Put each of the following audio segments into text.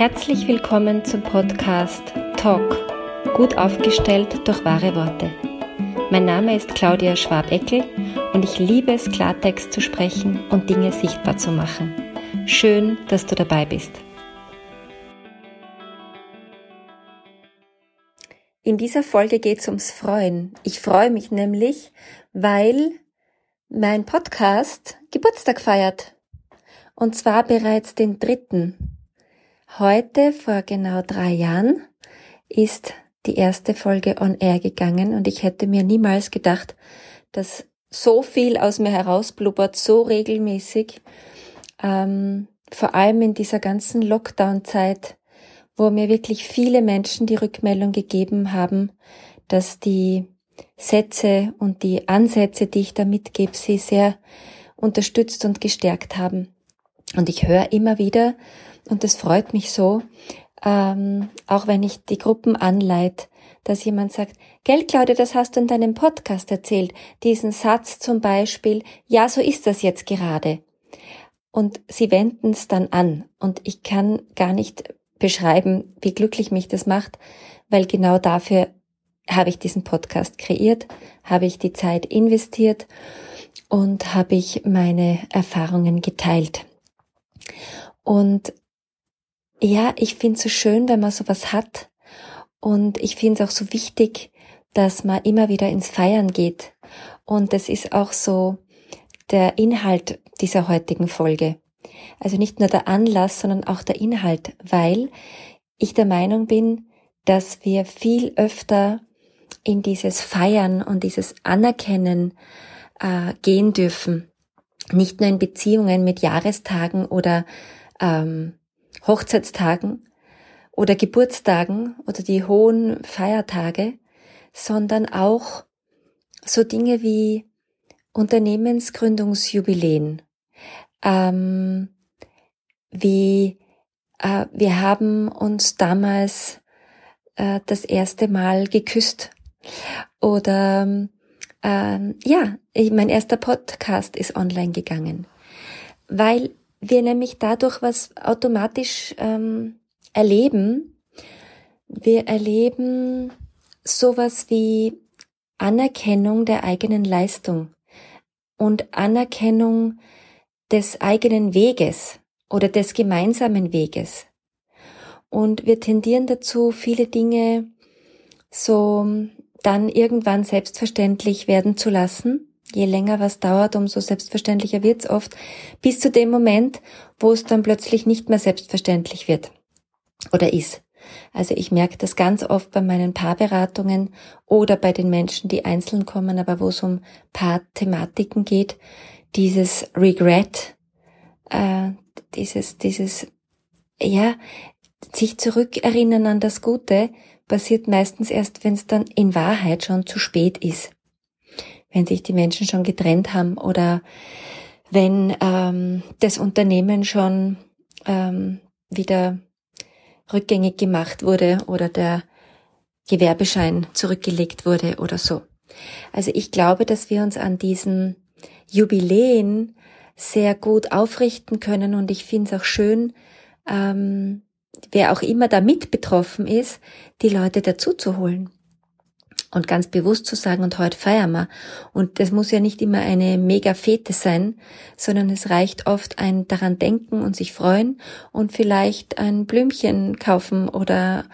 Herzlich willkommen zum Podcast Talk, gut aufgestellt durch wahre Worte. Mein Name ist Claudia Schwabeckel und ich liebe es, Klartext zu sprechen und Dinge sichtbar zu machen. Schön, dass du dabei bist. In dieser Folge geht es ums Freuen. Ich freue mich nämlich, weil mein Podcast Geburtstag feiert. Und zwar bereits den dritten. Heute, vor genau drei Jahren, ist die erste Folge on air gegangen und ich hätte mir niemals gedacht, dass so viel aus mir herausblubbert, so regelmäßig, ähm, vor allem in dieser ganzen Lockdown-Zeit, wo mir wirklich viele Menschen die Rückmeldung gegeben haben, dass die Sätze und die Ansätze, die ich da mitgebe, sie sehr unterstützt und gestärkt haben. Und ich höre immer wieder, und das freut mich so, ähm, auch wenn ich die Gruppen anleite, dass jemand sagt, Gell, Claudia, das hast du in deinem Podcast erzählt, diesen Satz zum Beispiel, ja, so ist das jetzt gerade. Und sie wenden es dann an. Und ich kann gar nicht beschreiben, wie glücklich mich das macht, weil genau dafür habe ich diesen Podcast kreiert, habe ich die Zeit investiert und habe ich meine Erfahrungen geteilt. Und ja, ich finde es so schön, wenn man sowas hat. Und ich finde es auch so wichtig, dass man immer wieder ins Feiern geht. Und das ist auch so der Inhalt dieser heutigen Folge. Also nicht nur der Anlass, sondern auch der Inhalt, weil ich der Meinung bin, dass wir viel öfter in dieses Feiern und dieses Anerkennen äh, gehen dürfen. Nicht nur in Beziehungen mit Jahrestagen oder ähm, Hochzeitstagen oder Geburtstagen oder die hohen Feiertage, sondern auch so Dinge wie Unternehmensgründungsjubiläen, ähm, wie äh, wir haben uns damals äh, das erste Mal geküsst oder ähm, ja, mein erster Podcast ist online gegangen, weil wir nämlich dadurch was automatisch ähm, erleben. Wir erleben sowas wie Anerkennung der eigenen Leistung und Anerkennung des eigenen Weges oder des gemeinsamen Weges. Und wir tendieren dazu, viele Dinge so dann irgendwann selbstverständlich werden zu lassen je länger was dauert, umso selbstverständlicher wird's oft, bis zu dem Moment, wo es dann plötzlich nicht mehr selbstverständlich wird oder ist. Also ich merke das ganz oft bei meinen Paarberatungen oder bei den Menschen, die einzeln kommen, aber wo es um Paarthematiken geht, dieses Regret, äh, dieses, dieses, ja, sich zurückerinnern an das Gute, passiert meistens erst, wenn es dann in Wahrheit schon zu spät ist wenn sich die Menschen schon getrennt haben oder wenn ähm, das Unternehmen schon ähm, wieder rückgängig gemacht wurde oder der Gewerbeschein zurückgelegt wurde oder so. Also ich glaube, dass wir uns an diesen Jubiläen sehr gut aufrichten können und ich finde es auch schön, ähm, wer auch immer da mit betroffen ist, die Leute dazu zu holen und ganz bewusst zu sagen, und heute feiern wir. Und das muss ja nicht immer eine mega Fete sein, sondern es reicht oft ein daran denken und sich freuen und vielleicht ein Blümchen kaufen oder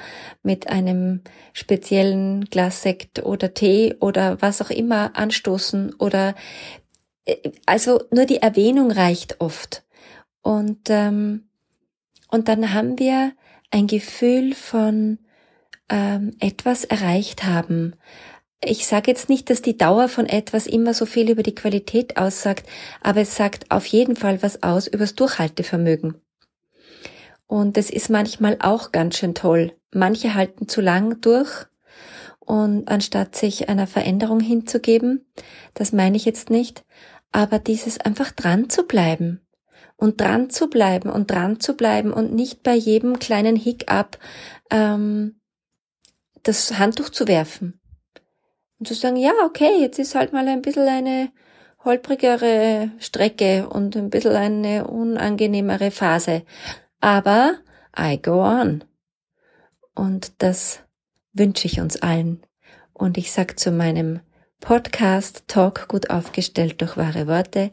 mit einem speziellen Glas Sekt oder Tee oder was auch immer anstoßen oder äh, also nur die Erwähnung reicht oft. Und, ähm, und dann haben wir ein Gefühl von ähm, etwas erreicht haben. Ich sage jetzt nicht, dass die Dauer von etwas immer so viel über die Qualität aussagt, aber es sagt auf jeden Fall was aus übers Durchhaltevermögen. Und es ist manchmal auch ganz schön toll. Manche halten zu lang durch und anstatt sich einer Veränderung hinzugeben, das meine ich jetzt nicht, aber dieses einfach dran zu bleiben und dran zu bleiben und dran zu bleiben und nicht bei jedem kleinen Hiccup ähm, das Handtuch zu werfen. Und zu sagen, ja, okay, jetzt ist halt mal ein bisschen eine holprigere Strecke und ein bisschen eine unangenehmere Phase. Aber I go on. Und das wünsche ich uns allen. Und ich sag zu meinem Podcast Talk gut aufgestellt durch wahre Worte,